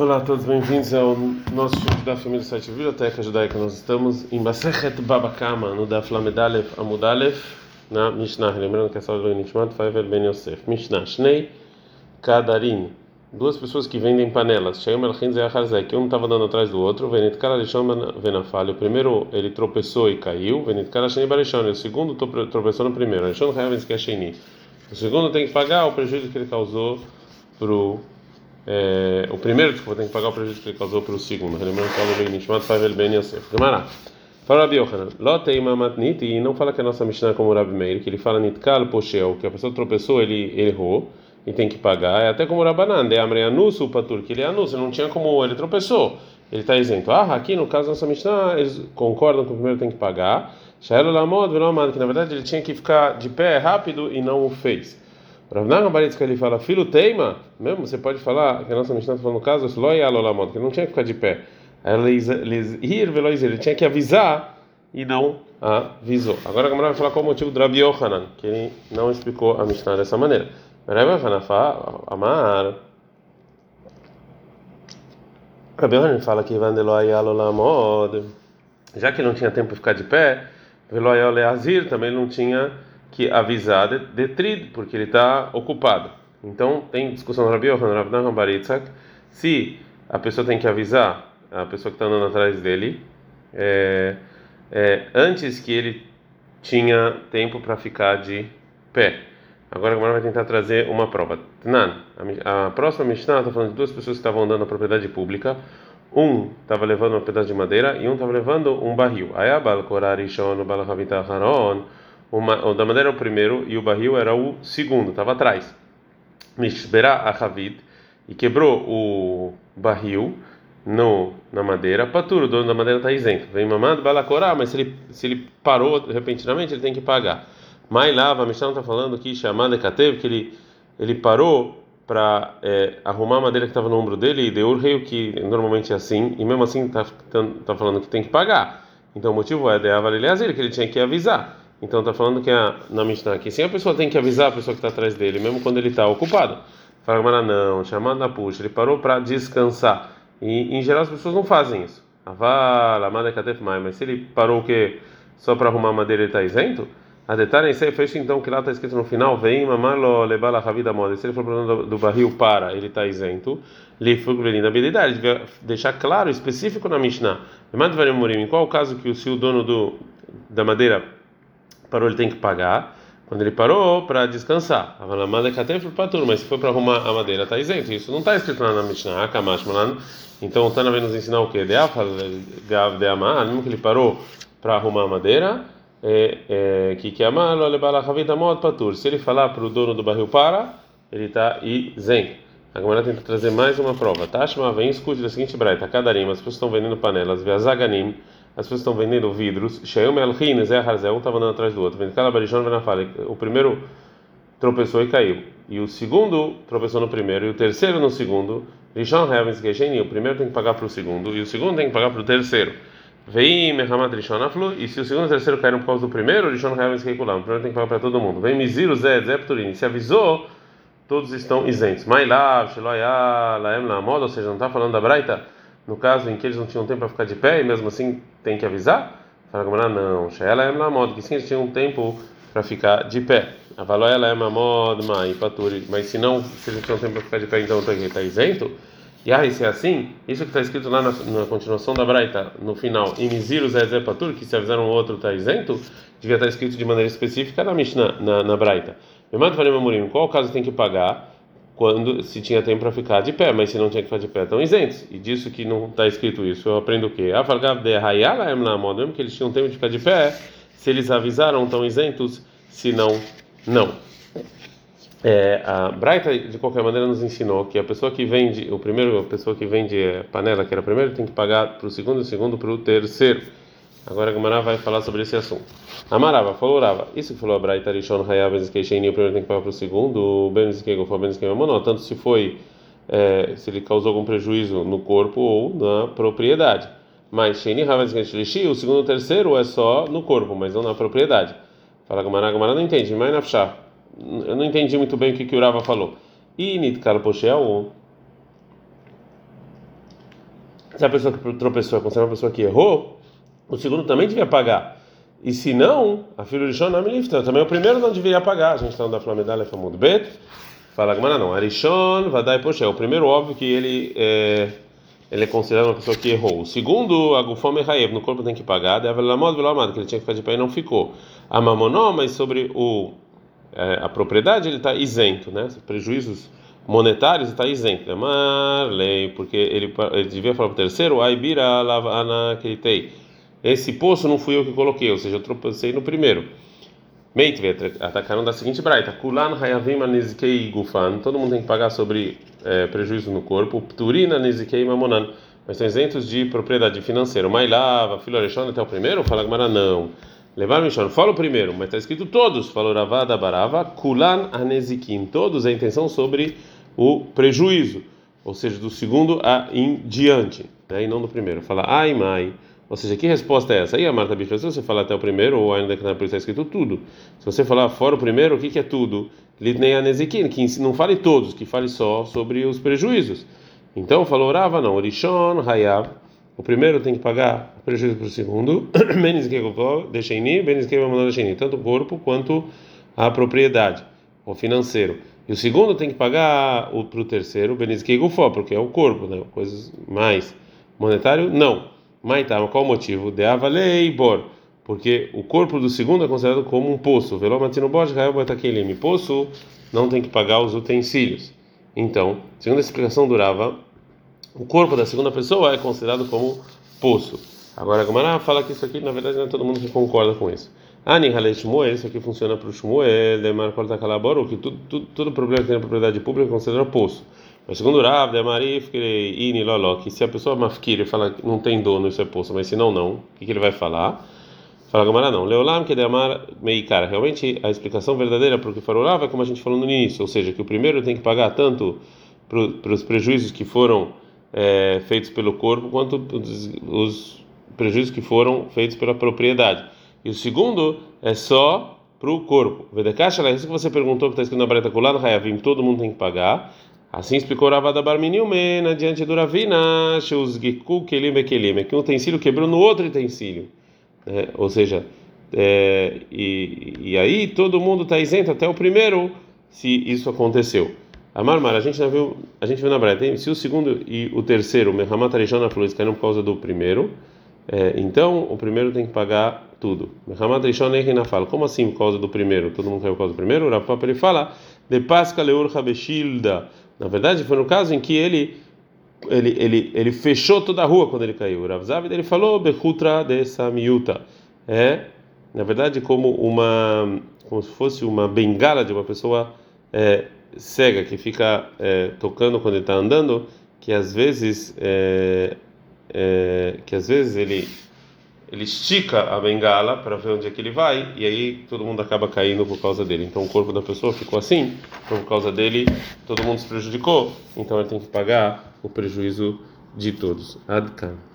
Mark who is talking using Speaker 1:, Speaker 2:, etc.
Speaker 1: Olá a todos, bem-vindos ao nosso estudo da família do site Biblioteca Judaica. Nós estamos em Masechet Babakama, no da Flamedalef Amudalef, na Mishnah. Lembrando que essa aula é Nishmat Faivel Ben Yosef. Mishnah, Shnei Kadarin. Duas pessoas que vendem panelas. Shayom Elchin Zeacharzek, que um estava dando atrás do outro. Venit Karalishon Venafal. O primeiro ele tropeçou e caiu. Venit Karasheni Barishon. O segundo tropeçou no primeiro. Rishon Hayavens Kesheni. O segundo tem que pagar o prejuízo que ele causou para o é, o primeiro, desculpa, tem que pagar o prejuízo que ele causou para o segundo. Lembrando que o bem Nishmat Favel Ben Yosef. Gemara. Fala Rabi Yohanan. Loteima matnit e não fala que a nossa Mishnah é como Rabi Meir, que ele fala nitkal poshel, que a pessoa tropeçou, ele, ele errou e tem que pagar. É até como Rabanan, de amre anusso patur, que ele é anusso, não tinha como ele tropeçou. Ele está isento. Ah, aqui no caso da nossa Mishnah, eles concordam que o primeiro tem que pagar. Shaelo lamod, que na verdade ele tinha que ficar de pé rápido e não o fez. Rav Nachman Baritzka ele fala, filho teima, mesmo você pode falar, que a nossa Mishnah está falando no caso, que não tinha que ficar de pé. Ele tinha que avisar e não avisou. Agora a Gamara vai falar qual o motivo do Rabi Yohanan, que ele não explicou a Mishnah dessa maneira. Rabi Yohanan fala, amar. Rabi Yohanan fala que vandeloi alolamot, já que não tinha tempo para ficar de pé, veloi também não tinha que avisar de, de trid, porque ele está ocupado. Então tem discussão no Rabi Yohanan, Rav se a pessoa tem que avisar a pessoa que está andando atrás dele é, é, antes que ele tinha tempo para ficar de pé. Agora a vai tentar trazer uma prova. Nan, a, próxima Mishnah está falando de duas pessoas que estavam andando na propriedade pública. Um estava levando um pedaço de madeira e um estava levando um barril. Aí a Balkorarishon, Balachavitaharon uma, o da madeira era o primeiro e o barril era o segundo, estava atrás. Mishbera Ahavit e quebrou o barril no, na madeira. Paturo, o dono da madeira está isento. Vem mamado balacorá, mas se ele, se ele parou repentinamente, ele tem que pagar. Mai lava, a Mishnah está falando que chamada Katev, que ele, ele parou para é, arrumar a madeira que estava no ombro dele e deu o rei, que normalmente é assim, e mesmo assim está tá, tá falando que tem que pagar. Então o motivo é de Avaleleazir, que ele tinha que avisar. Então está falando que a, na Mishnah aqui, sim, a pessoa tem que avisar a pessoa que está atrás dele, mesmo quando ele está ocupado. Fala, mas não, chamado puxa, ele parou para descansar. E em geral as pessoas não fazem isso. Avala, amada katef mai, mas se ele parou o quê? Só para arrumar madeira ele está isento? A detalhe é fecha então que lá está escrito no final, vem mamalo lebala ravida moda. Se ele for do, do barril para, ele está isento. Li fugvelin habilidade, deixar claro, específico na Mishnah. Em qual o caso que o se o dono do, da madeira parou, ele tem que pagar. Quando ele parou para descansar, mas se foi para arrumar a madeira, está isento. Isso não está escrito lá na Mishnah, Kamash Malan. Então o Tana vem nos ensinar o que? Gav de mesmo que ele parou para arrumar a madeira, é, que que amar, patur. Se ele falar para o dono do barril para, ele está isento. A tenta trazer mais uma prova. Tashma vem escute da seguinte braita: Kadarim, as pessoas estão vendendo panelas, Zaganim as pessoas estão vendendo vidros. Um estava andando atrás do outro. Na fala. O primeiro tropeçou e caiu. E o segundo tropeçou no primeiro. E o terceiro no segundo. O primeiro tem que pagar para o segundo. E o segundo tem que pagar para o terceiro. Vem. E se o segundo e o terceiro caíram por causa do primeiro. O primeiro tem que pagar para todo mundo. Vem Miziro Zé Pturini. Se avisou, todos estão isentos. Ou seja, não está falando da Braita no caso em que eles não tinham tempo para ficar de pé e mesmo assim tem que avisar? Fala Gamara, não. Sheela é moda que sim, eles tinham tempo para ficar de pé. A ela é uma moda, mas se não, se eles não tinham tempo para ficar de pé, então está isento. E aí, se é assim, isso que está escrito lá na, na, continuação da Braita, no final, Imiziru Zezé Patur, que se avisaram o outro está isento, devia estar escrito de maneira específica na Mishnah, na, na Braita. Qual caso tem que pagar? Quando se tinha tempo para ficar de pé, mas se não tinha que ficar de pé, estão isentos. E disso que não está escrito isso, eu aprendo o quê? Mesmo que eles tinham tempo de ficar de pé, se eles avisaram, estão isentos, se não, não. É, a Braita, de qualquer maneira, nos ensinou que a pessoa que vende, o primeiro, a pessoa que vende panela, que era o primeiro, tem que pagar para o segundo o segundo para o terceiro. Agora a Gamara vai falar sobre esse assunto. Amarava, falou Rava. Isso que falou a Braita Rishon Hayav Bezkeisheni, o primeiro tem que pagar para o segundo, o Zikego foi Ben Zikego Monó, tanto se foi, é, se ele causou algum prejuízo no corpo ou na propriedade. Mas Sheni Hayav Bezkeisheni, o segundo e o terceiro é só no corpo, mas não na propriedade. Fala Gamara, a não entende, mas na Eu não entendi muito bem o que, que o Rava falou. E Nitkar Poshel, se a pessoa que tropeçou é considerada uma pessoa que errou, o segundo também devia pagar. E se não, a filha de Shon também o primeiro não deveria pagar. A gente está da Flamedalha Famud Bet. Fala Gamara não. Arishon, Vadai Poxa. O primeiro, óbvio que ele é, ele é considerado uma pessoa que errou. O segundo, a Gufom Hayev, no corpo tem que pagar. Deve Lamod Velamad, que ele tinha que ficar de pé e não ficou. A Mamonó, mas sobre o, é, a propriedade ele está isento, né? Prejuízos monetários está isento. É lei, porque ele, ele devia falar para o terceiro, Aibira Lavana Keitei esse poço não fui eu que coloquei, ou seja, eu tropecei no primeiro. Meitve, atacaram da seguinte braita: Kulan hayavim anizikei gufan. Todo mundo tem que pagar sobre é, prejuízo no corpo. Pturina anizikei mamonan. Mas estão isentos de propriedade financeira. Mailava, filorechon até o primeiro? Fala Gmara, não. Levar Mishon, fala o primeiro, mas está escrito todos. Falou Ravada Barava, Kulan anezikim. Todos a intenção sobre o prejuízo. Ou seja, do segundo a em diante. E não do primeiro. Fala, ai, mai. Ou seja, que resposta é essa? Aí a Marta Bicho, se você falar até o primeiro, ou ainda que na está escrito tudo. Se você falar fora o primeiro, o que, que é tudo? Litnei anezikin, que não fale todos, que fale só sobre os prejuízos. Então falou Rava, não, Rishon, Hayav. O primeiro tem que pagar o prejuízo para o segundo. Deixeni, Deixeni, tanto o corpo quanto a propriedade, o financeiro. E o segundo tem que pagar para o terceiro, Benizkei Gufó, porque é o corpo, né? coisas mais. Monetário, não. Maitama, qual o motivo? De avalei bor, porque o corpo do segundo é considerado como um poço. Velomatino boj, rael botaquelim. Poço não tem que pagar os utensílios. Então, segundo a explicação durava, o corpo da segunda pessoa é considerado como poço. Agora a Gomara fala que isso aqui, na verdade, não é todo mundo que concorda com isso. Ani Halei Shmuel, isso aqui funciona para o Shmuel, Demar Korta Kalaboro, que tudo, tudo, todo problema que tem na propriedade pública é considerado poço. Mas segundo Rav, Ini, Loló, que se a pessoa mafkir fala que não tem dono, isso é poço, mas se não, não, o que, que ele vai falar? Fala Gamara não. Leolam que Demar Meikara. Realmente a explicação verdadeira para o que falou Rav é como a gente falou no início, ou seja, que o primeiro tem que pagar tanto para os prejuízos que foram é, feitos pelo corpo, quanto os, os prejuízos que foram feitos pela propriedade. E o segundo é só para o corpo. Vedekasha, isso que você perguntou que está escrito na Breta Kulana, Hayavim, todo mundo tem que pagar. Assim explicou Ravada Barminiumena diante do Ravina, Bekelim, é que um utensílio quebrou no outro utensílio. É, ou seja, é, e, e aí todo mundo está isento até o primeiro, se isso aconteceu. A Marmar, a gente viu, a gente viu na Breta, se o segundo e o terceiro, Mehamat Arishon Afluis, caíram por causa do primeiro, é, então o primeiro tem que pagar tudo. Mehamat Arishon fala, como assim por causa do primeiro? Todo mundo caiu por causa do primeiro? O Rafa ele fala, de Pasca Leur Habeshilda na verdade, foi no caso em que ele ele, ele, ele fechou toda a rua quando ele caiu. Rav Zavid ele falou Bechutra de Samiuta. É, na verdade, como uma como se fosse uma bengala de uma pessoa é, cega que fica é, tocando quando ele está andando, que às vezes é, é que às vezes ele ele estica a bengala para ver onde é que ele vai e aí todo mundo acaba caindo por causa dele. Então o corpo da pessoa ficou assim, por causa dele todo mundo se prejudicou, então ele tem que pagar o prejuízo de todos. Adkan.